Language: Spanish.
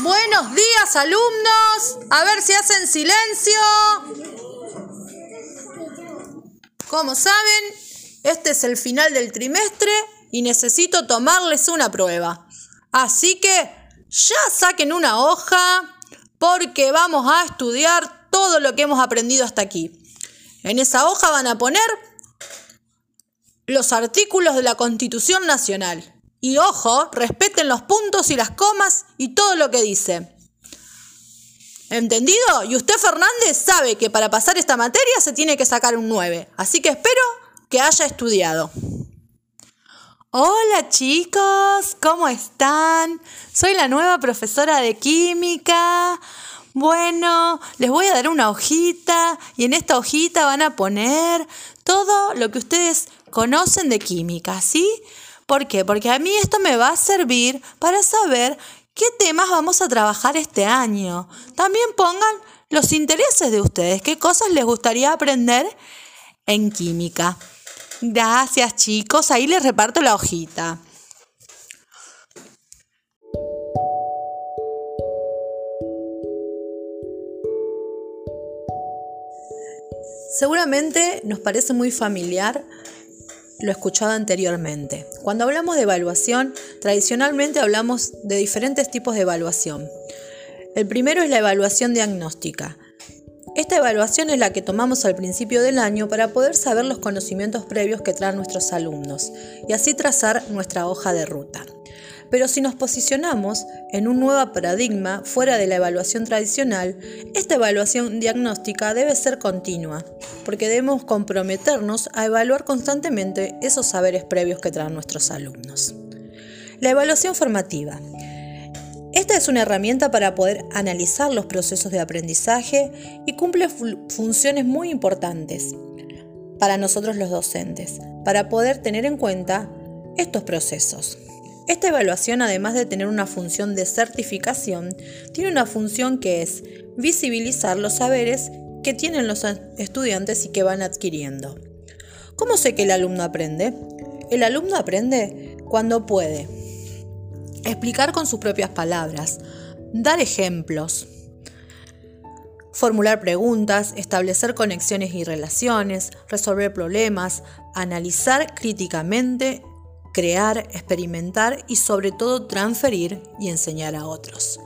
Buenos días alumnos. A ver si hacen silencio. Como saben, este es el final del trimestre y necesito tomarles una prueba. Así que ya saquen una hoja porque vamos a estudiar todo lo que hemos aprendido hasta aquí. En esa hoja van a poner los artículos de la Constitución Nacional. Y ojo, respeten los puntos y las comas y todo lo que dice. ¿Entendido? Y usted, Fernández, sabe que para pasar esta materia se tiene que sacar un 9. Así que espero que haya estudiado. Hola chicos, ¿cómo están? Soy la nueva profesora de química. Bueno, les voy a dar una hojita y en esta hojita van a poner todo lo que ustedes conocen de química, ¿sí? ¿Por qué? Porque a mí esto me va a servir para saber qué temas vamos a trabajar este año. También pongan los intereses de ustedes, qué cosas les gustaría aprender en química. Gracias chicos, ahí les reparto la hojita. Seguramente nos parece muy familiar lo escuchado anteriormente. Cuando hablamos de evaluación, tradicionalmente hablamos de diferentes tipos de evaluación. El primero es la evaluación diagnóstica. Esta evaluación es la que tomamos al principio del año para poder saber los conocimientos previos que traen nuestros alumnos y así trazar nuestra hoja de ruta. Pero si nos posicionamos en un nuevo paradigma fuera de la evaluación tradicional, esta evaluación diagnóstica debe ser continua, porque debemos comprometernos a evaluar constantemente esos saberes previos que traen nuestros alumnos. La evaluación formativa. Esta es una herramienta para poder analizar los procesos de aprendizaje y cumple funciones muy importantes para nosotros los docentes, para poder tener en cuenta estos procesos. Esta evaluación, además de tener una función de certificación, tiene una función que es visibilizar los saberes que tienen los estudiantes y que van adquiriendo. ¿Cómo sé que el alumno aprende? El alumno aprende cuando puede explicar con sus propias palabras, dar ejemplos, formular preguntas, establecer conexiones y relaciones, resolver problemas, analizar críticamente crear, experimentar y sobre todo transferir y enseñar a otros.